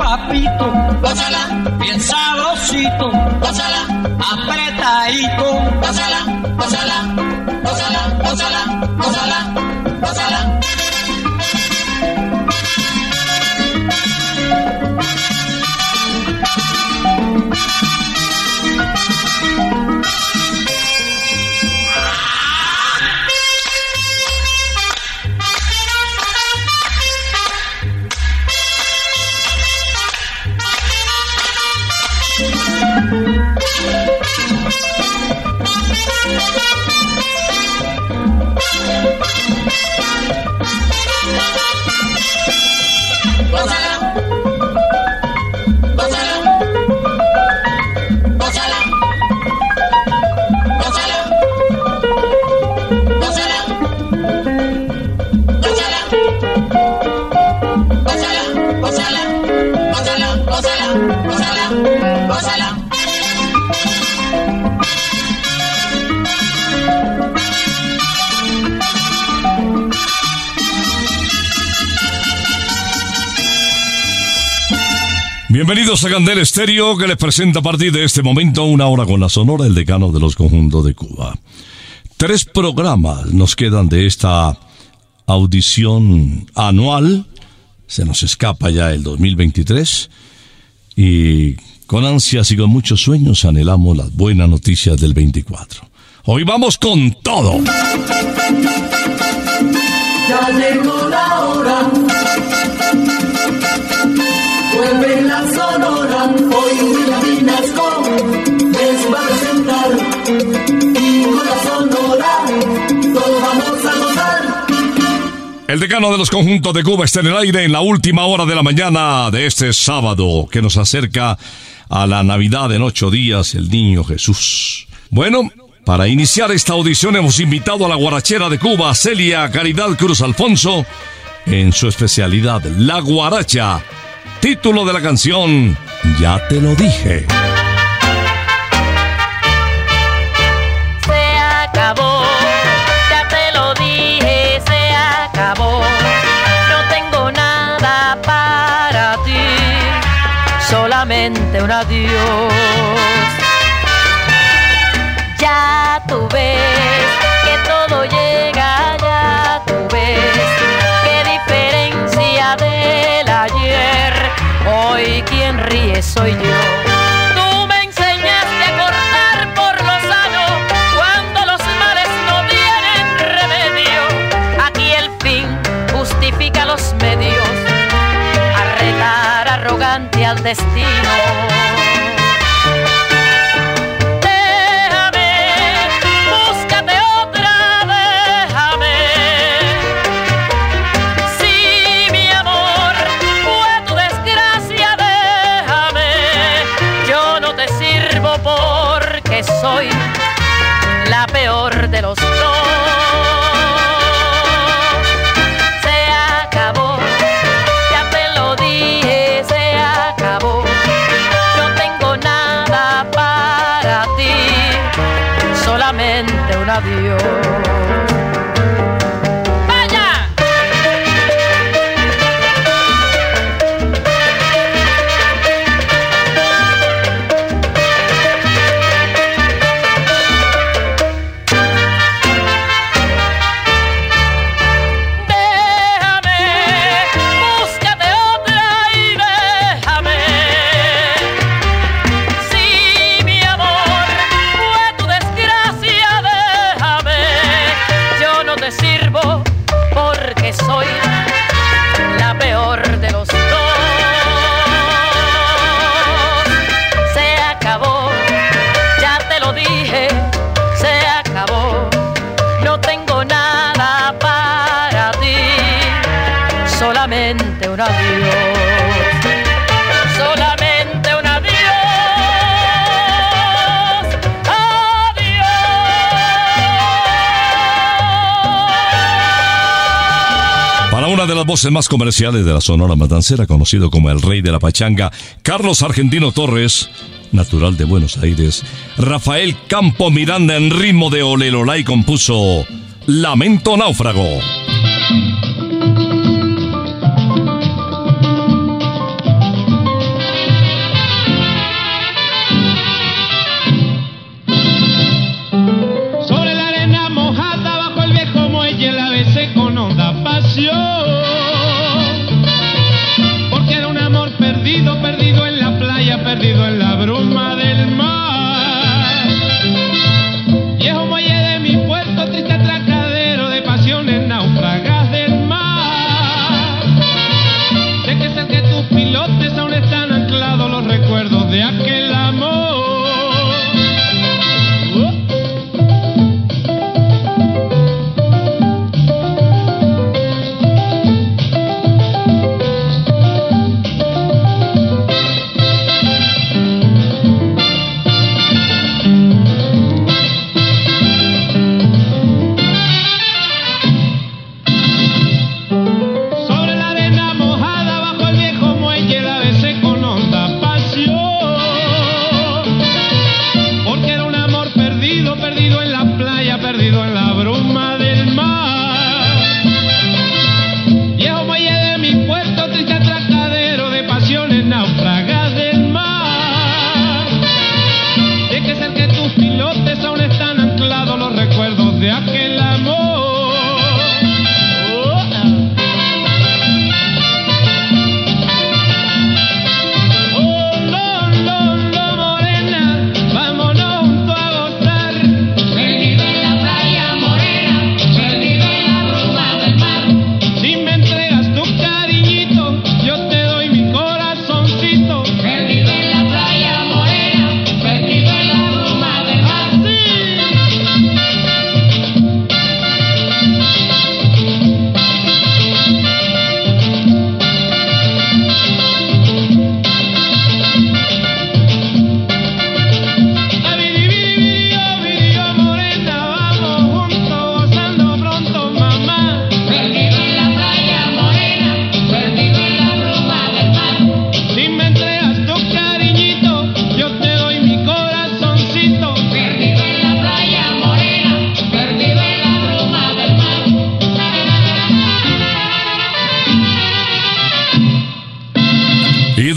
papito, gózala, bien sabrosito, gózala, apretadito, gózala, gózala, gózala, gózala, Bienvenidos a Candel Estéreo, que les presenta a partir de este momento una hora con la sonora, el decano de los conjuntos de Cuba. Tres programas nos quedan de esta audición anual. Se nos escapa ya el 2023 y con ansias y con muchos sueños anhelamos las buenas noticias del 24. Hoy vamos con todo. Ya llegó la hora. El decano de los conjuntos de Cuba está en el aire en la última hora de la mañana de este sábado que nos acerca a la Navidad en ocho días, el niño Jesús. Bueno, para iniciar esta audición hemos invitado a la guarachera de Cuba, Celia Caridad Cruz Alfonso, en su especialidad, la guaracha. Título de la canción, Ya te lo dije. Un adiós. destino. of. los temas comerciales de la Sonora Matancera, conocido como el Rey de la Pachanga, Carlos Argentino Torres, natural de Buenos Aires, Rafael Campo Miranda en ritmo de Olelolay compuso Lamento Náufrago.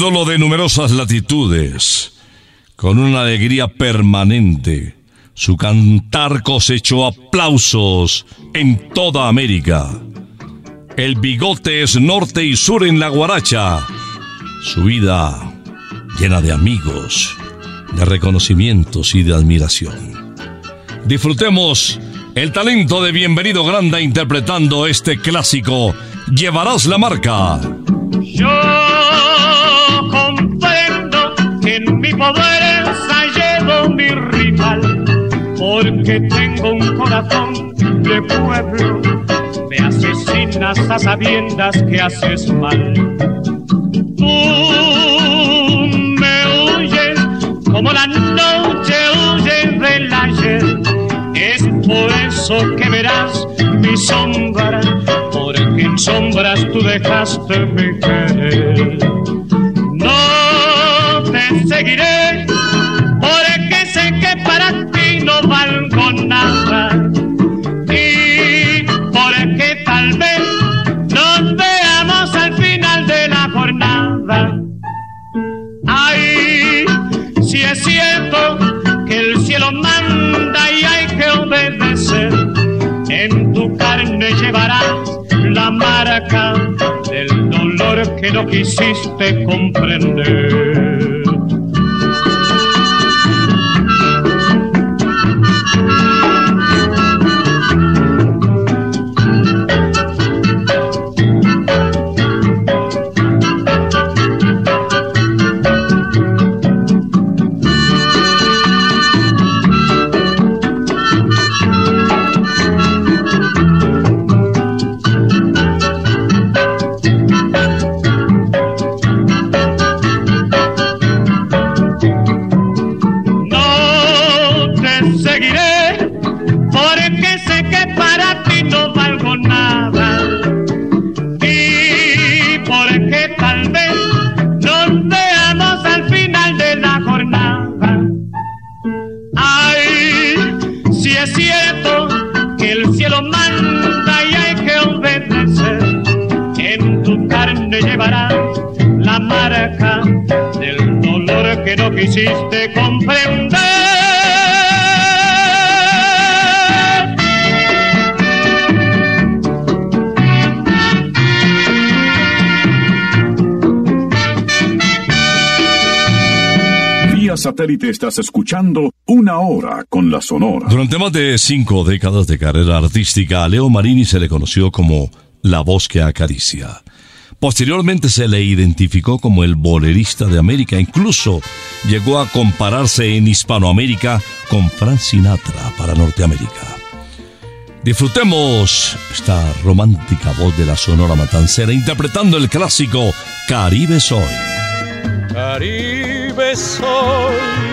ídolo de numerosas latitudes, con una alegría permanente. Su cantar cosechó aplausos en toda América. El bigote es norte y sur en la guaracha. Su vida llena de amigos, de reconocimientos y de admiración. Disfrutemos el talento de Bienvenido Granda interpretando este clásico. Llevarás la marca. Pobreza llevo mi rival, porque tengo un corazón de pueblo. Me asesinas a sabiendas que haces mal. Tú me huyes como la noche huye del ayer. Es por eso que verás mi sombra, porque en sombras tú dejaste mi querer. Seguiré, porque sé que para ti no valgo nada. Y porque tal vez nos veamos al final de la jornada. Ay, si es cierto que el cielo manda y hay que obedecer, en tu carne llevarás la marca del dolor que no quisiste comprender. Escuchando Una Hora con la Sonora. Durante más de cinco décadas de carrera artística, a Leo Marini se le conoció como la voz que acaricia. Posteriormente se le identificó como el bolerista de América, incluso llegó a compararse en Hispanoamérica con Frank Sinatra para Norteamérica. Disfrutemos esta romántica voz de la Sonora Matancera interpretando el clásico Caribe Soy. Caribe soy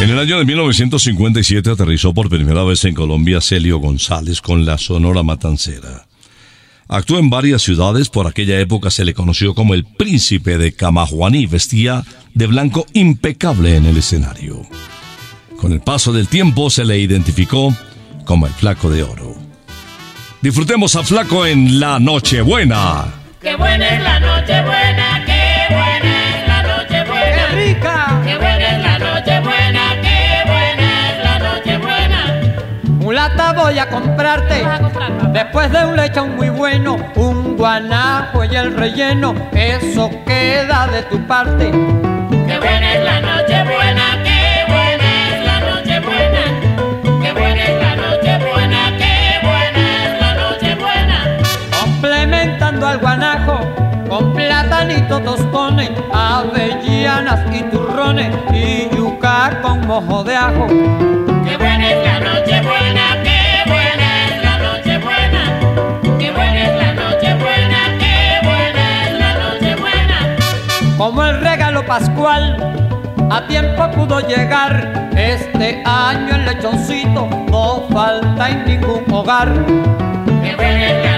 En el año de 1957 aterrizó por primera vez en Colombia Celio González con la Sonora Matancera. Actuó en varias ciudades, por aquella época se le conoció como el príncipe de Camajuaní, vestía de blanco impecable en el escenario. Con el paso del tiempo se le identificó como el flaco de oro. Disfrutemos a Flaco en La Nochebuena. Qué buena es la noche buena, qué buena es la noche buena. ¡Qué rica! Qué buena es la noche buena, qué buena es la noche buena. Mulata voy a comprarte. Vas a comprar, Después de un lechón muy bueno, un guanajo y el relleno, eso queda de tu parte. Qué buena es la noche buena, qué buena es la noche buena. Qué buena es la noche buena, qué buena es la noche buena. Complementando al guanajo con platanito tostones, avellanas y turrones y yuca con mojo de ajo. Qué buena es la noche buena, qué buena es la noche buena. Qué buena es la noche buena, qué buena es la noche buena. Como el regalo pascual, a tiempo pudo llegar. Este año el lechoncito no falta en ningún hogar. Qué buena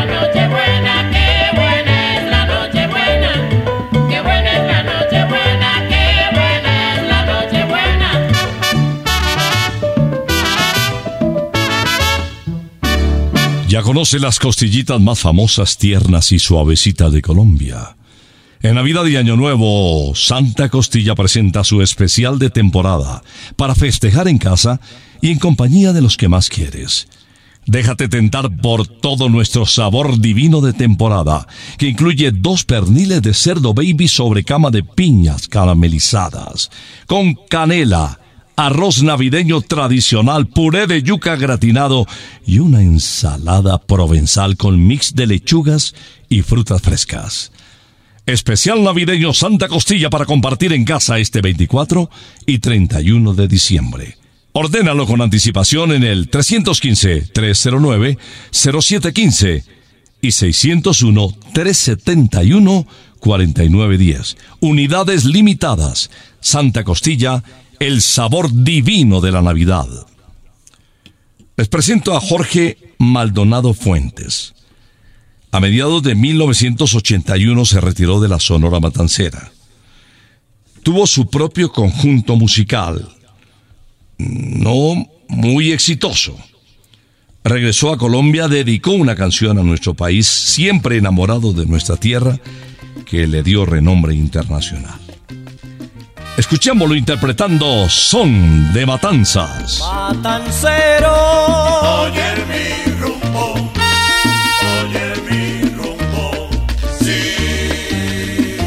Conoce las costillitas más famosas, tiernas y suavecitas de Colombia. En Navidad y Año Nuevo, Santa Costilla presenta su especial de temporada para festejar en casa y en compañía de los que más quieres. Déjate tentar por todo nuestro sabor divino de temporada, que incluye dos perniles de cerdo baby sobre cama de piñas caramelizadas, con canela, arroz navideño tradicional, puré de yuca gratinado y una ensalada provenzal con mix de lechugas y frutas frescas. Especial navideño Santa Costilla para compartir en casa este 24 y 31 de diciembre. Ordénalo con anticipación en el 315-309-0715 y 601-371-4910. Unidades limitadas. Santa Costilla, el sabor divino de la Navidad. Les presento a Jorge Maldonado Fuentes. A mediados de 1981 se retiró de la Sonora Matancera. Tuvo su propio conjunto musical, no muy exitoso. Regresó a Colombia, dedicó una canción a nuestro país, siempre enamorado de nuestra tierra, que le dio renombre internacional. Escuchémoslo interpretando Son de Matanzas. Matancero. Oye mi rumbo, oye mi rumbo, sí.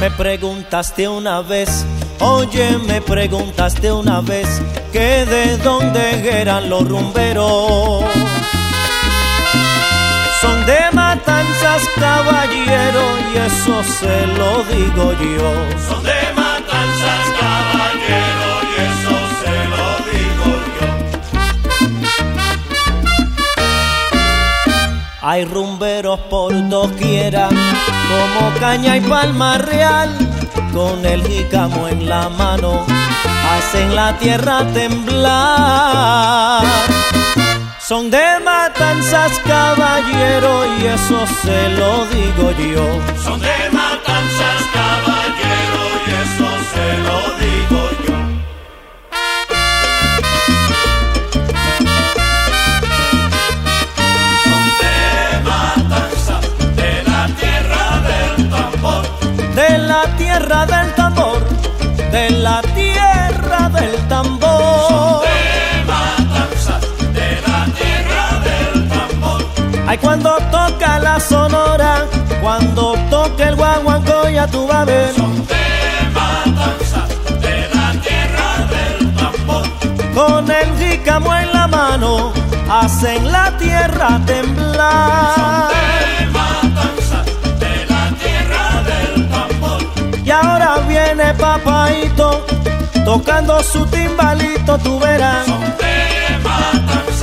Me preguntaste una vez, oye, me preguntaste una vez que de dónde eran los rumberos. Son de matanzas, caballero, y eso se lo digo yo. Son de matanzas, caballero, y eso se lo digo yo. Hay rumberos por doquiera, como caña y palma real, con el jícamo en la mano, hacen la tierra temblar. Son de matanzas, caballero, y eso se lo digo yo. Son de matanzas, caballero, y eso se lo digo yo. Son de matanzas, de la tierra del tambor. De la tierra del Ay, cuando toca la sonora, cuando toca el guaguancó, ya tú vas a ver. Son de matanzas, de la tierra del tambor. Con el jícamo en la mano, hacen la tierra temblar. De matanzas, de la tierra del tambor. Y ahora viene papaito, tocando su timbalito, tú verás. Son de matanzas,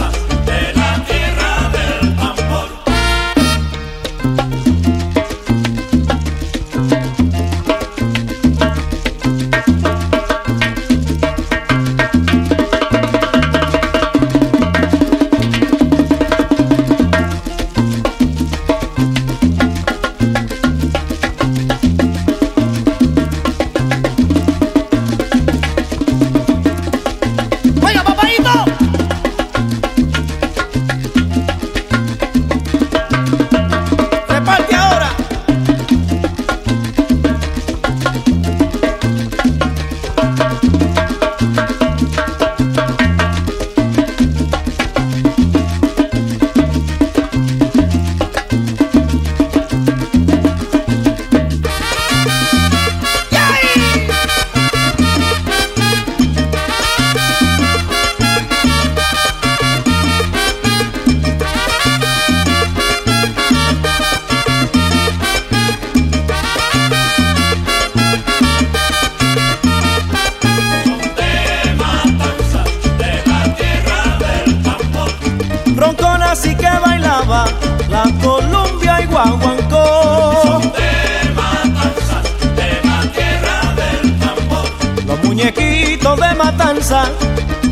así que bailaba la Columbia y guaguancó. De matanzas, de la tierra del tambor. Los muñequitos de matanza,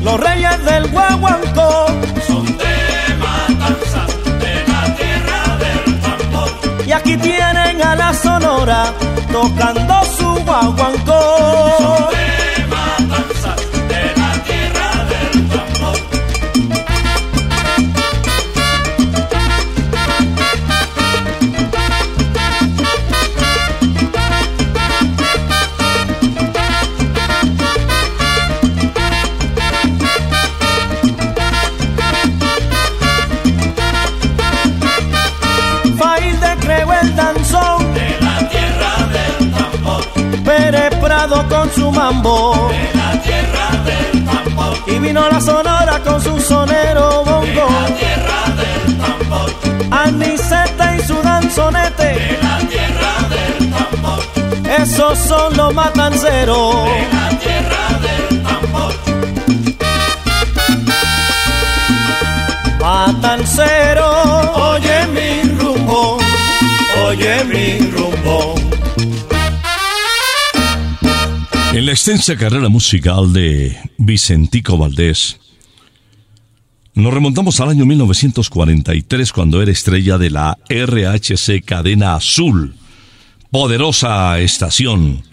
los reyes del guaguancó. Son de matanzas, de la tierra del tambor. Y aquí tienen a la sonora tocando su guaguancó. Mambo. De la tierra del tambor. Y vino la sonora con su sonero De bongo. la tierra del tambor. Aniceta y su danzonete. De la tierra del tambor. Esos son los matanceros. De la tierra del tambor. Matancero, oye mi rumbo, oye mi rumbo. La extensa carrera musical de Vicentico Valdés, nos remontamos al año 1943 cuando era estrella de la RHC Cadena Azul, poderosa estación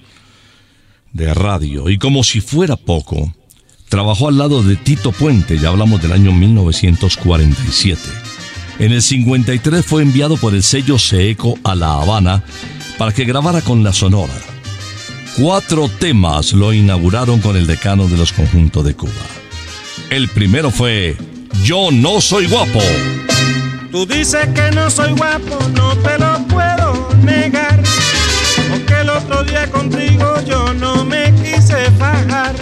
de radio. Y como si fuera poco, trabajó al lado de Tito Puente, ya hablamos del año 1947. En el 53 fue enviado por el sello Seeco a La Habana para que grabara con la Sonora. Cuatro temas lo inauguraron con el decano de los conjuntos de Cuba. El primero fue Yo no soy guapo. Tú dices que no soy guapo, no te lo puedo negar. Porque el otro día contigo yo no me quise fajar.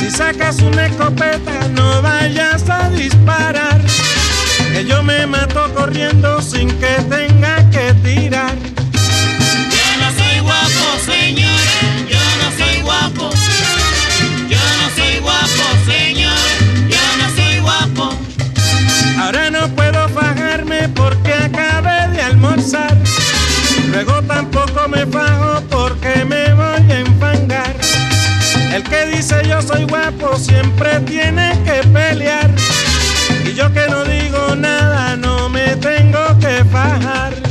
Si sacas una escopeta, no vayas a disparar. Que yo me mato corriendo sin que tenga que tirar. Porque acabé de almorzar. Luego tampoco me fajo porque me voy a enfangar. El que dice yo soy guapo siempre tiene que pelear. Y yo que no digo nada no me tengo que fajar.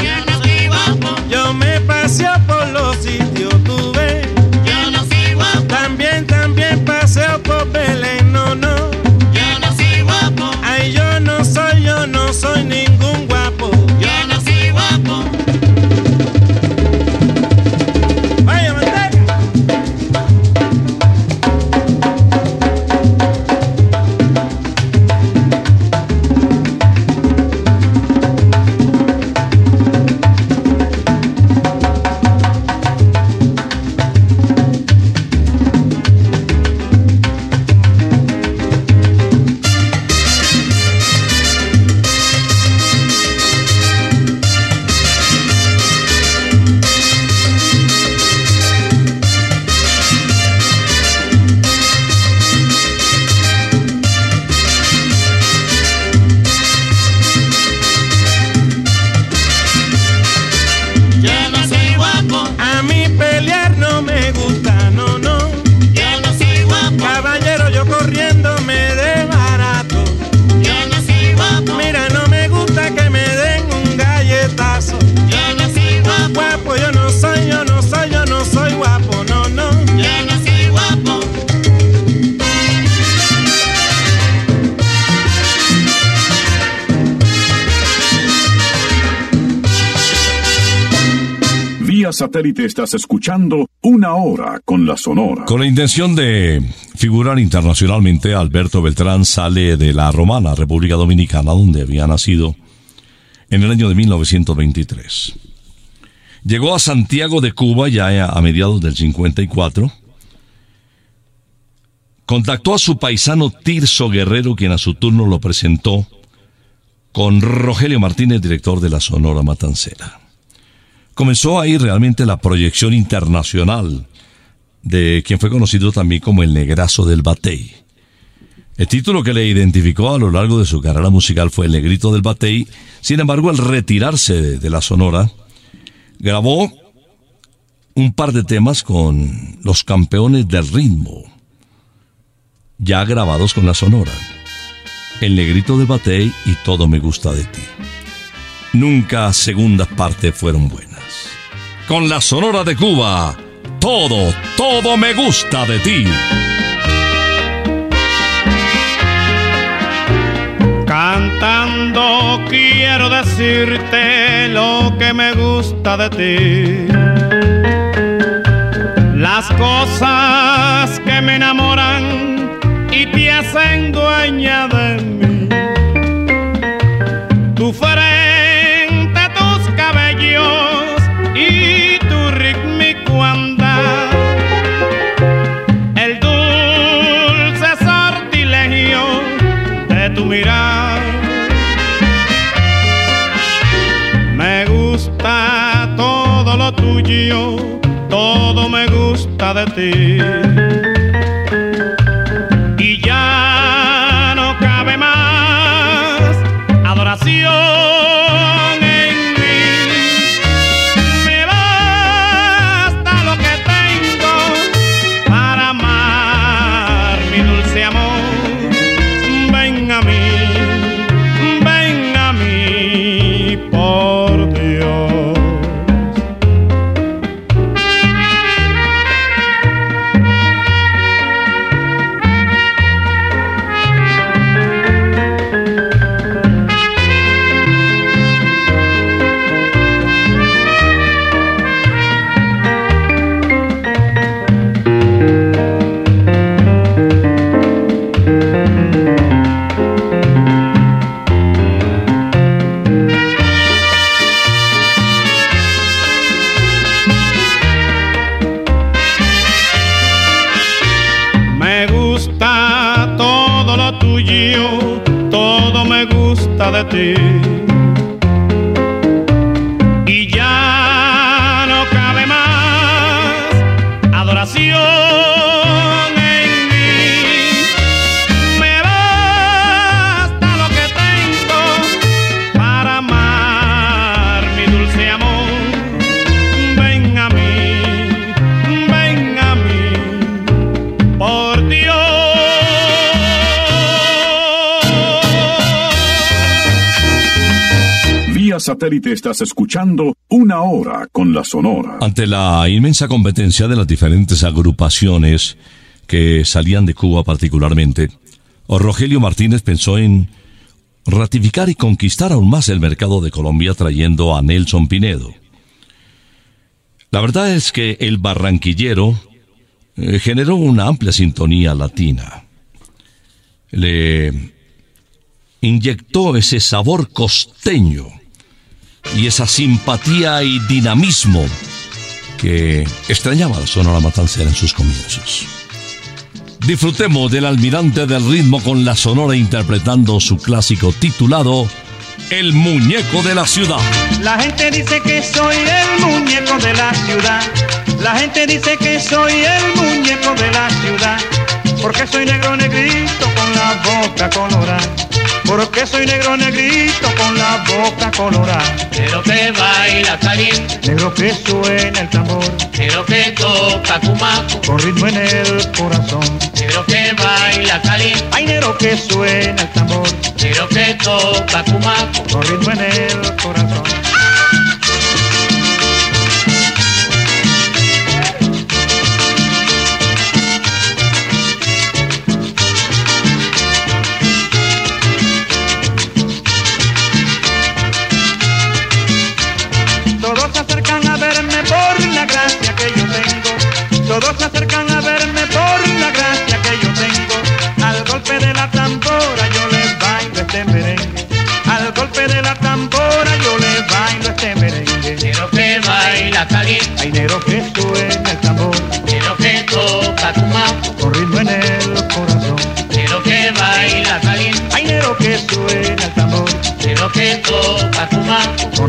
Yeah. Estás escuchando Una Hora con la Sonora. Con la intención de figurar internacionalmente, Alberto Beltrán sale de la Romana, República Dominicana, donde había nacido en el año de 1923. Llegó a Santiago de Cuba ya a mediados del 54. Contactó a su paisano Tirso Guerrero, quien a su turno lo presentó con Rogelio Martínez, director de la Sonora Matancera. Comenzó ahí realmente la proyección internacional de quien fue conocido también como el Negrazo del Batey. El título que le identificó a lo largo de su carrera musical fue El Negrito del Batey. Sin embargo, al retirarse de, la Sonora, grabó un par de temas con los campeones del ritmo, ya grabados con la Sonora. El Negrito del Batey y Todo me gusta de ti. Nunca segundas partes fueron buenas. Con la Sonora de Cuba, todo, todo me gusta de ti. Cantando quiero decirte lo que me gusta de ti. Las cosas que me enamoran y te hacen dueña de mí. De ti. De ti. Satélite estás escuchando Una Hora con la Sonora. Ante la inmensa competencia de las diferentes agrupaciones que salían de Cuba particularmente, Rogelio Martínez pensó en ratificar y conquistar aún más el mercado de Colombia trayendo a Nelson Pinedo. La verdad es que el barranquillero eh, generó una amplia sintonía latina. Le inyectó ese sabor costeño y esa simpatía y dinamismo que extrañaba la Sonora Matancera en sus comienzos. Disfrutemos del almirante del ritmo con la Sonora interpretando su clásico titulado El muñeco de la ciudad. La gente dice que soy el muñeco de la ciudad. La gente dice que soy el muñeco de la ciudad. Porque soy negro negrito con la boca colorada. Porque soy negro negrito con la boca colorada. Negro que baila caliente, Negro que suena el tambor. negro que toca cumaco, Con ritmo en el corazón. negro que baila caliente, Hay negro que suena el tambor. negro que toca cumaco. Con ritmo en el corazón. Tambora yo les bailo este merengue. Al golpe de la tambora yo les bailo este merengue. Negro que baila caliente, Hay negro que suena el tambor negro que toca cumaco, con ritmo en el corazón. negro que baila caliente, Hay negro que suena el tambor negro que toca cumaco. con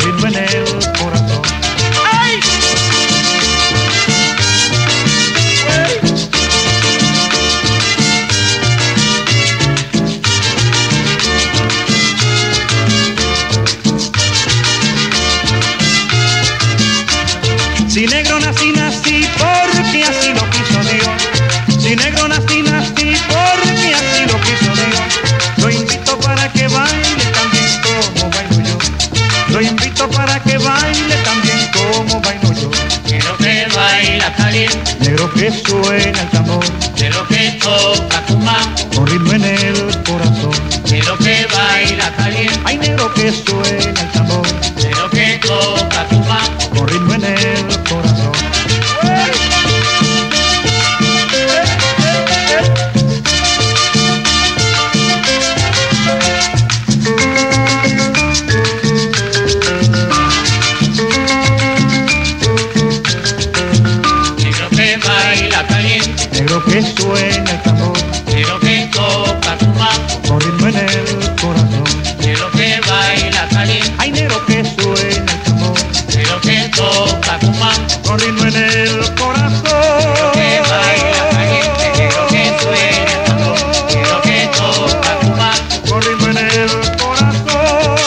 que suena el tambor negro que toca cumaco, con ritmo en el corazón. negro que baila caliente, Hay negro que suena el tambor negro que toca cumaco, con ritmo en el corazón. que baila caliente, negro que suena el tambor, negro que toca cumaco. Con ritmo en el corazón.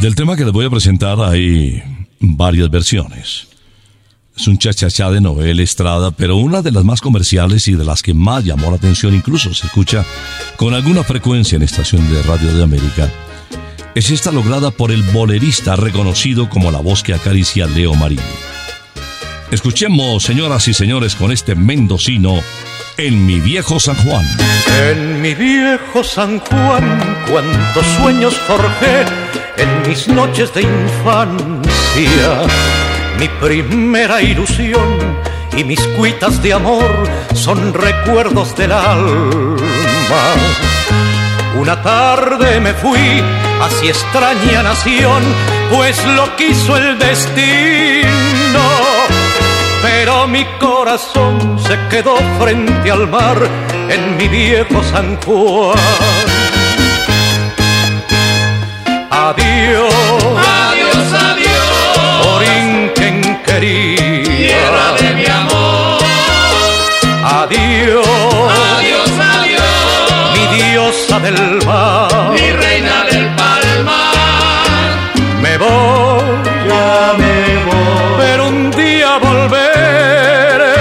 Del tema que les voy a presentar hay varias versiones. Es un chachachá de novela estrada, pero una de las más comerciales y de las que más llamó la atención, incluso se escucha con alguna frecuencia en estación de radio de América, es esta lograda por el bolerista reconocido como la voz que acaricia Leo Marín. Escuchemos, señoras y señores, con este mendocino en mi viejo San Juan. En mi viejo San Juan, cuántos sueños forjé en mis noches de infancia. Mi primera ilusión y mis cuitas de amor son recuerdos del alma. Una tarde me fui hacia extraña nación, pues lo quiso el destino pero mi corazón se quedó frente al mar en mi viejo San Juan. Adiós, Adiós, Tierra de mi amor. Adiós, Adiós, adiós, mi diosa del mar. mi reina del palmar. Me voy, ya me voy, pero un día volveré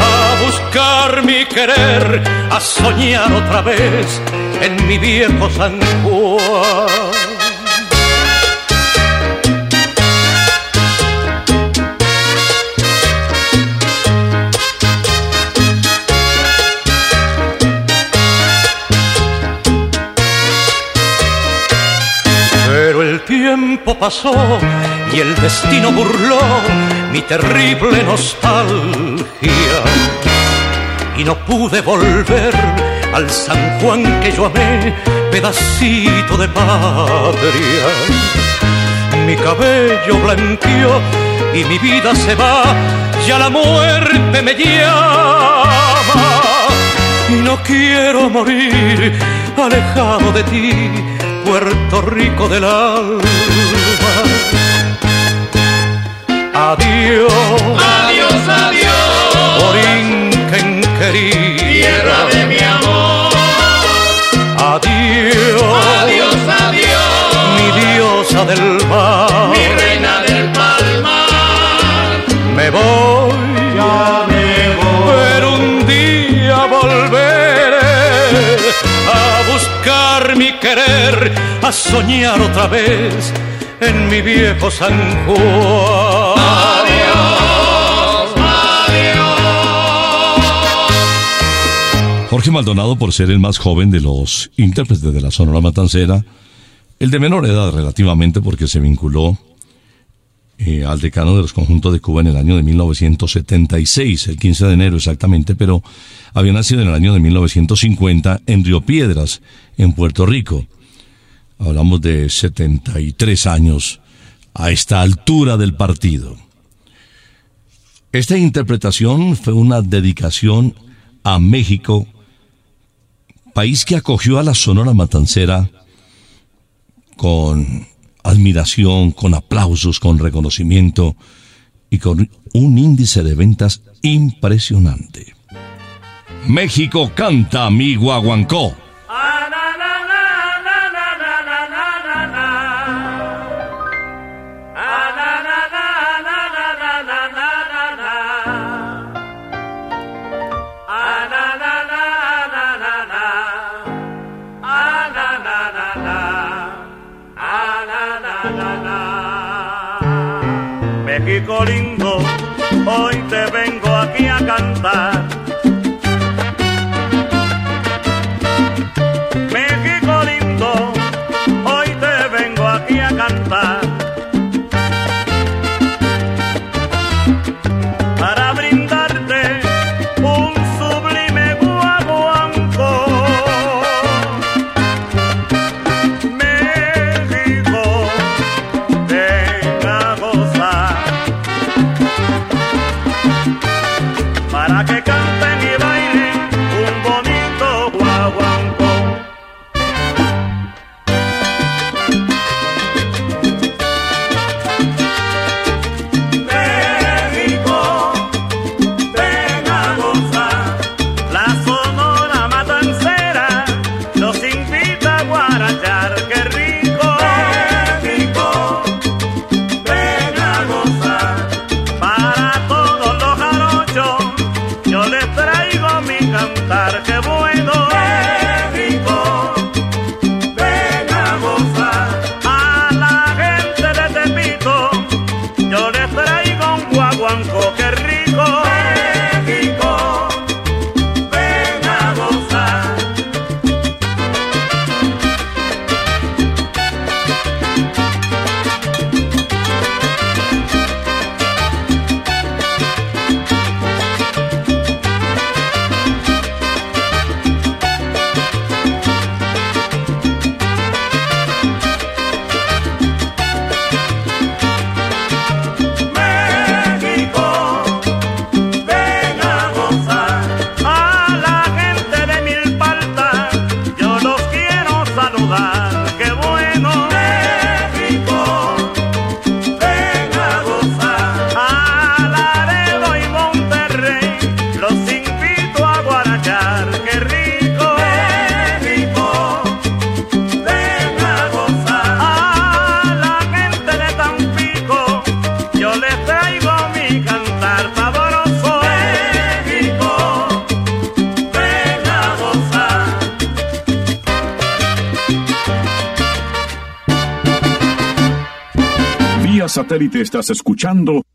a buscar mi querer, a soñar otra vez en mi viejo San Juan. Tiempo pasó y el destino burló mi terrible nostalgia. Y no pude volver al San Juan que yo amé, pedacito de patria. Mi cabello blanqueó y mi vida se va, ya la muerte me llama. No quiero morir alejado de ti, Puerto Rico del alma. Adiós, Adiós, adiós, Borinquen querida. tierra de mi amor. Adiós, Adiós, adiós, mi diosa del mar. mi reina del palmar. Me voy, a soñar otra vez en mi viejo San Juan. Adiós, adiós. Jorge Maldonado, por ser el más joven de los intérpretes de la Sonora Matancera, el de menor edad relativamente porque se vinculó eh, al decano de los conjuntos de Cuba en el año de 1976, el 15 de enero exactamente, pero había nacido en el año de 1950 en Río Piedras, en Puerto Rico. Hablamos de 73 años a esta altura del partido. Esta interpretación fue una dedicación a México, país que acogió a la Sonora Matancera con admiración, con aplausos, con reconocimiento y con un índice de ventas impresionante. México canta mi guaguancó. México lindo, hoy te vengo aquí a cantar.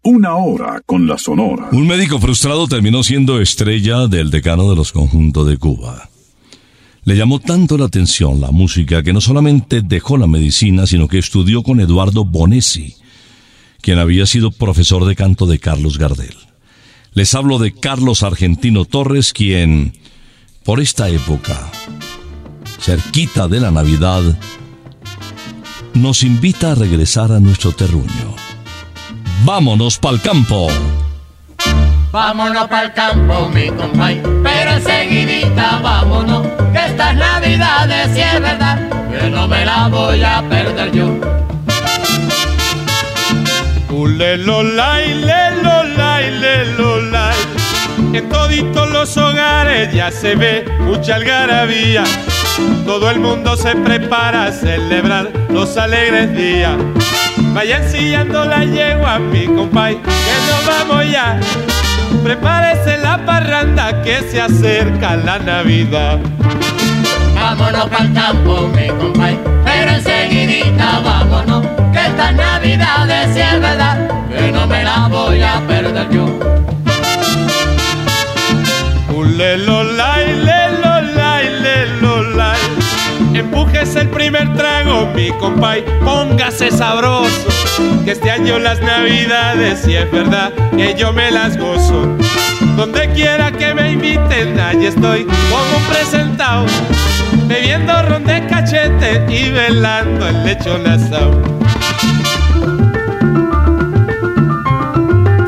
Una Hora con la Sonora. Un médico frustrado terminó siendo estrella del decano de los conjuntos de Cuba. Le llamó tanto la atención la música que no solamente dejó la medicina, sino que estudió con Eduardo Bonesi, quien había sido profesor de canto de Carlos Gardel. Les hablo de Carlos Argentino Torres, quien, por esta época, cerquita de la Navidad, nos invita a regresar a nuestro terruño. Vámonos pa'l campo. Vámonos pa'l campo, mi compay, pero enseguidita vámonos, que estas navidades si es verdad, que no me la voy a perder yo. Ulelolay, lelolay, lelolay. En toditos los hogares ya se ve mucha algarabía. Todo el mundo se prepara a celebrar los alegres días. Vayan sillando la yegua, mi compay, que nos vamos ya. Prepárese la parranda que se acerca la Navidad. Vámonos pa'l campo, mi compay, pero enseguidita vámonos, que estas navidades si es verdad, que no me la voy a perder yo. Empújese el primer trago, mi compay, póngase sabroso. Que este año las navidades, si es verdad, que yo me las gozo. Donde quiera que me inviten, allí estoy como un presentado. Bebiendo ron de cachete y velando el lechón asado.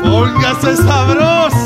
Póngase sabroso.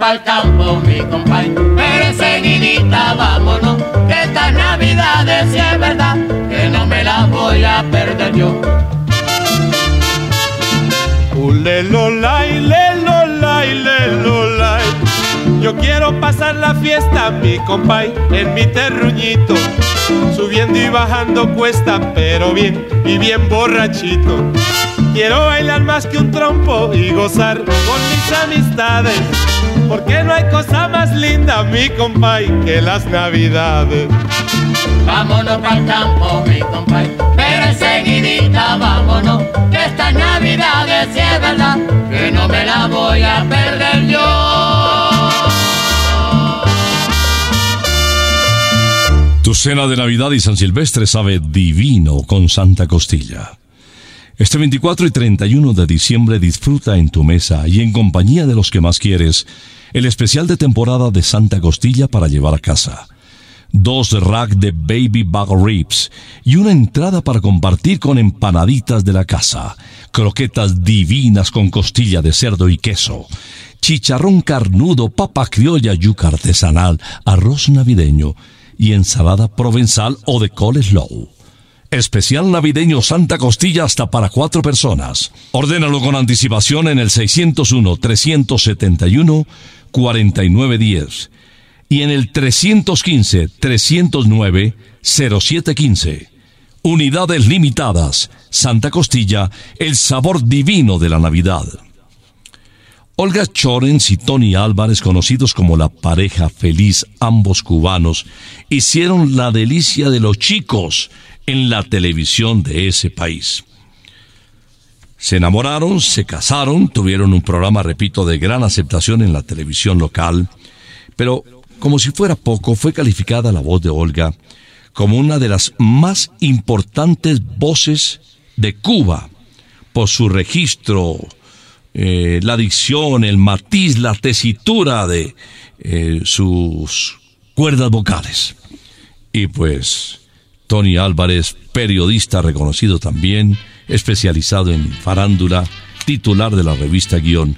Pa'l campo, mi compay, pero enseguidita vámonos, que estas navidades si es verdad, que no me las voy a perder yo. Ulelolay, lelolay, lelolay. Yo quiero pasar la fiesta, mi compay, en mi terruñito. Subiendo y bajando cuesta, pero bien y bien borrachito. Quiero bailar más que un trompo y gozar con mis amistades. Porque no hay cosa más linda, mi compay, que las navidades. Vámonos pa'l campo, mi compay, pero enseguidita vámonos, que estas navidades si es verdad, que no me la voy a perder yo. Tu cena de Navidad y San Silvestre sabe divino con Santa Costilla. Este 24 y 31 de diciembre disfruta en tu mesa y en compañía de los que más quieres el especial de temporada de Santa Costilla para llevar a casa. Dos rack de baby back ribs y una entrada para compartir con empanaditas de la casa, croquetas divinas con costilla de cerdo y queso, chicharrón carnudo, papa criolla, yuca artesanal, arroz navideño y ensalada provenzal o de coleslaw. Especial navideño Santa Costilla hasta para cuatro personas. Ordénalo con anticipación en el 601-371-4910 y en el 315-309-0715. Unidades limitadas. Santa Costilla, el sabor divino de la Navidad. Olga Chorens y Tony Álvarez, conocidos como la pareja feliz, ambos cubanos, hicieron la delicia de los chicos en la televisión de ese país. Se enamoraron, se casaron, tuvieron un programa, repito, de gran aceptación en la televisión local, pero como si fuera poco, fue calificada la voz de Olga como una de las más importantes voces de Cuba por su registro, eh, la dicción, el matiz, la tesitura de eh, sus cuerdas vocales. Y pues Tony Álvarez, periodista reconocido también, especializado en farándula, titular de la revista Guión.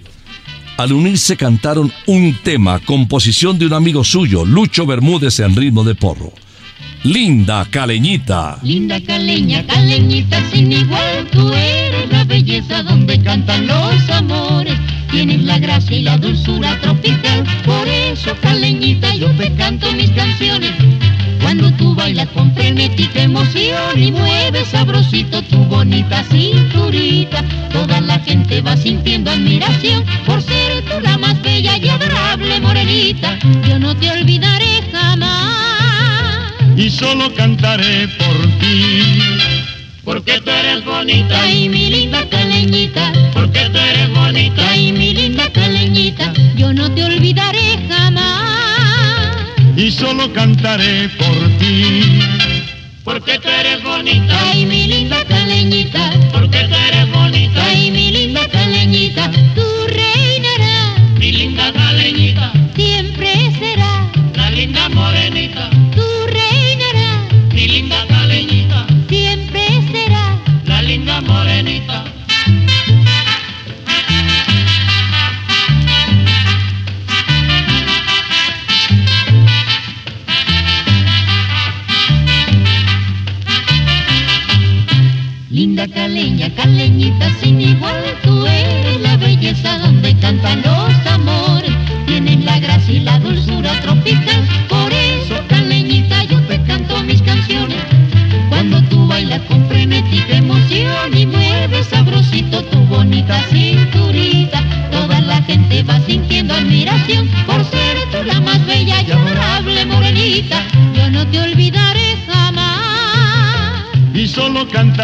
Al unirse cantaron un tema, composición de un amigo suyo, Lucho Bermúdez en ritmo de porro. Linda Caleñita. Linda caleña, caleñita sin igual, tú eres la belleza donde cantan los amores. Tienes la gracia y la dulzura tropical, por eso caleñita yo te canto mis canciones. Bailas con frenética emoción y mueves sabrosito tu bonita cinturita, toda la gente va sintiendo admiración por ser tú la más bella y adorable morenita. Yo no te olvidaré jamás. y solo cantaré por ti. Porque tú eres bonita y mi linda caleñita. Porque tú eres bonita y mi linda caleñita. Yo no te olvidaré. Y solo cantaré por ti. Porque tú eres bonita y mi linda caleñita. Porque tú eres bonita y mi linda caleñita. Tú reinarás, mi linda caleñita. Siempre será la linda Linda caleña, caleñita sin igual, tú eres la belleza donde cantan los amores. Tienes la gracia y la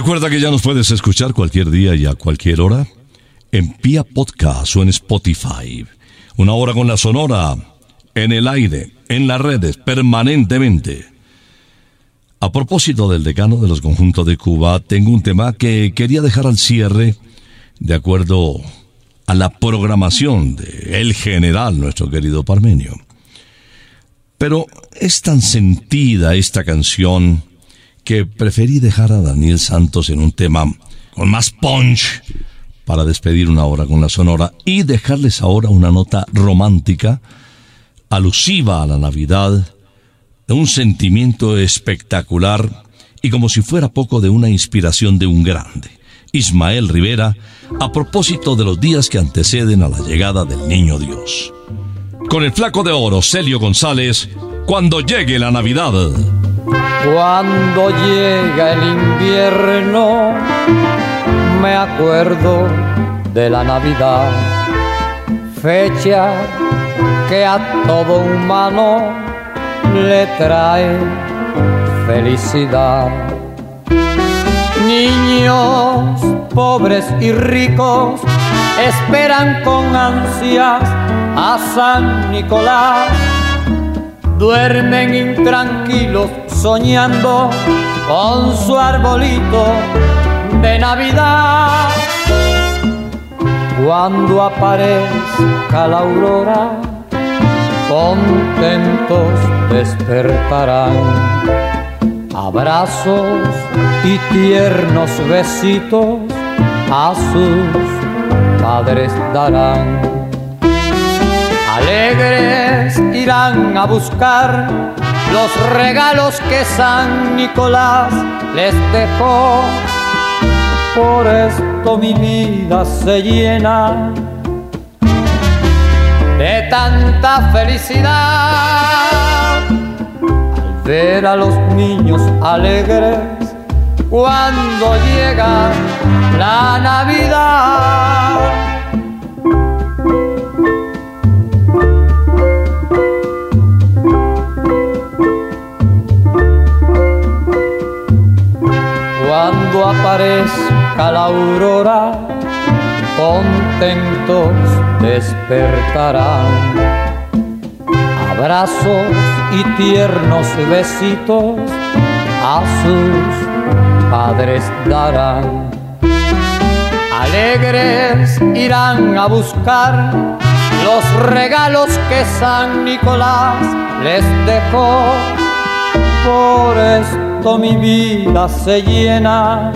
Recuerda que ya nos puedes escuchar cualquier día y a cualquier hora en Pia Podcast o en Spotify. Una hora con la sonora en el aire, en las redes, permanentemente. A propósito del decano de los conjuntos de Cuba, tengo un tema que quería dejar al cierre de acuerdo a la programación de El General, nuestro querido Parmenio. Pero es tan sentida esta canción que preferí dejar a Daniel Santos en un tema con más punch para despedir una hora con la sonora y dejarles ahora una nota romántica alusiva a la Navidad, de un sentimiento espectacular y como si fuera poco de una inspiración de un grande, Ismael Rivera, a propósito de los días que anteceden a la llegada del Niño Dios. Con el flaco de oro Celio González, cuando llegue la Navidad. Cuando llega el invierno, me acuerdo de la Navidad, fecha que a todo humano le trae felicidad. Niños pobres y ricos esperan con ansias a San Nicolás. Duermen intranquilos soñando con su arbolito de Navidad. Cuando aparezca la aurora, contentos despertarán. Abrazos y tiernos besitos a sus padres darán. Alegres irán a buscar los regalos que San Nicolás les dejó. Por esto mi vida se llena de tanta felicidad al ver a los niños alegres cuando llega la Navidad. Cuando aparezca la aurora, contentos despertarán. Abrazos y tiernos besitos a sus padres darán. Alegres irán a buscar los regalos que San Nicolás les dejó. Por esto mi vida se llena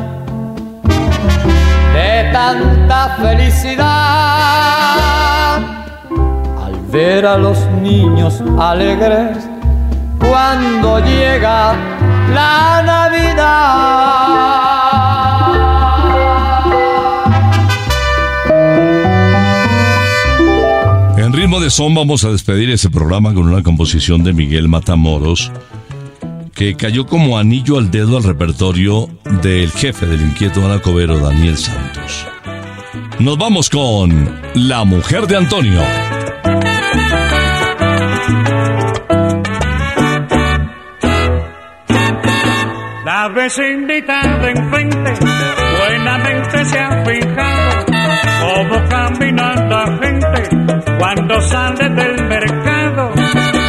de tanta felicidad al ver a los niños alegres cuando llega la Navidad. En ritmo de son vamos a despedir ese programa con una composición de Miguel Matamoros que cayó como anillo al dedo al repertorio del jefe del inquieto anacobero Daniel Santos. Nos vamos con La mujer de Antonio. La vecinita de enfrente buenamente se ha fijado cómo camina la gente cuando sale del mercado.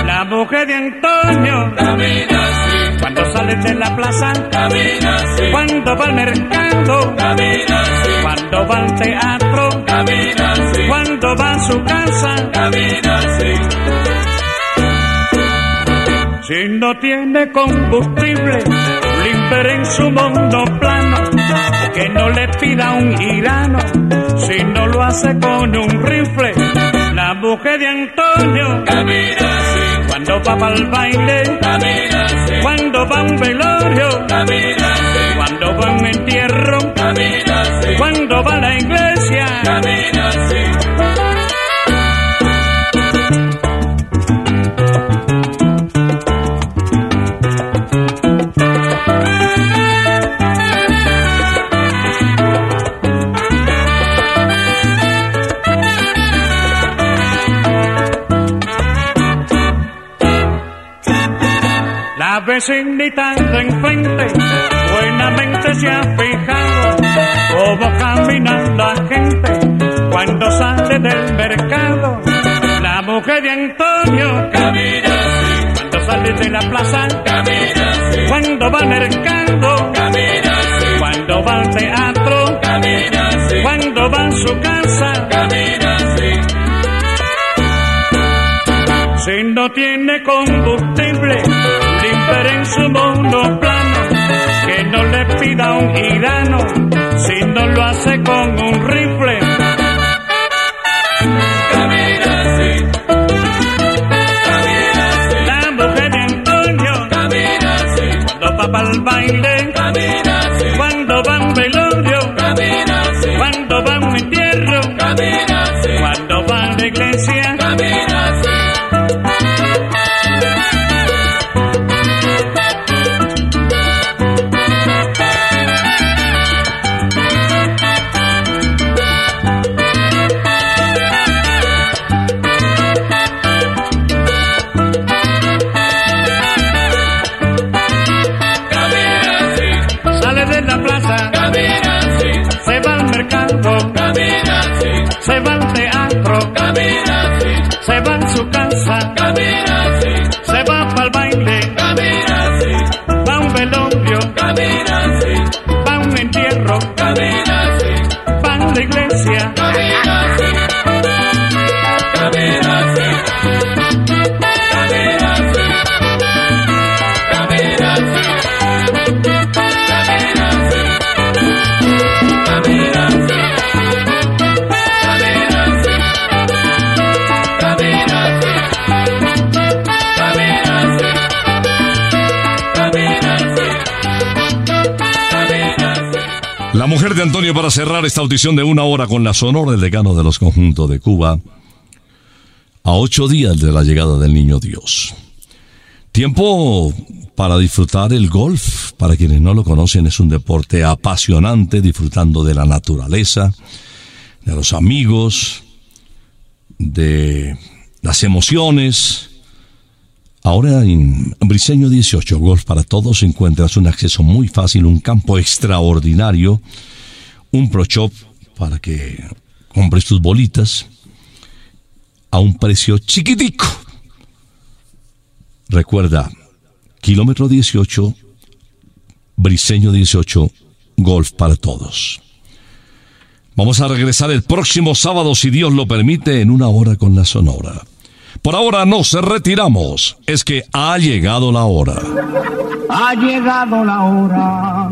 La mujer de Antonio camina así. Cuando sale de la plaza camina así. Cuando va al mercado camina así. Cuando va al teatro camina así. Cuando va a su casa camina así. Si no tiene combustible, limper en su mundo plano, que no le pida un girano, si no lo hace con un rifle. La mujer de Antonio camina así. Cuando va para el baile, camina así. Cuando va a un velorio, camina así. Cuando va a un entierro, camina así. Cuando va a la iglesia, vecinita de enfrente buenamente se ha fijado cómo camina la gente cuando sale del mercado. La mujer de Antonio camina así. Cuando sale de la plaza camina así. Cuando va al mercado camina así. Cuando va al teatro camina así. Cuando va a su casa camina así. Si no tiene combustible, limper en su mundo plano, que no le pida un girano, si no lo hace con un rifle. Camina así. Camina así. La de Antonio camina así. Cuando va el baile, va a su casa, camina Para cerrar esta audición de una hora con la sonora del decano de los conjuntos de Cuba a ocho días de la llegada del niño Dios. Tiempo para disfrutar el golf. Para quienes no lo conocen, es un deporte apasionante, disfrutando de la naturaleza, de los amigos, de las emociones. Ahora en Briseño 18, Golf para Todos, encuentras un acceso muy fácil, un campo extraordinario, un pro shop para que compres tus bolitas a un precio chiquitico. Recuerda, kilómetro 18, Briseño 18, golf para todos. Vamos a regresar el próximo sábado, si Dios lo permite, en una hora con la Sonora. Por ahora nos retiramos. Es que ha llegado la hora. Ha llegado la hora.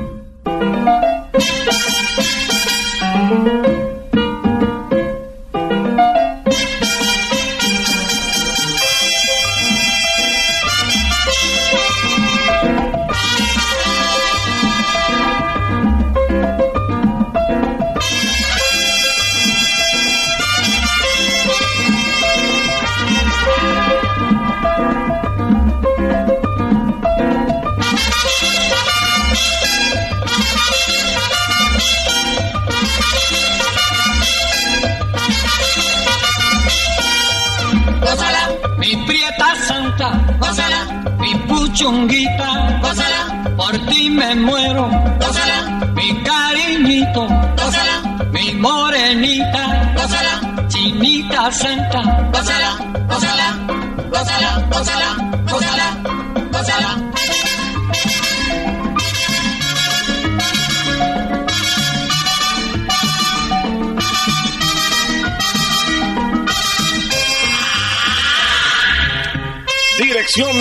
Thank you.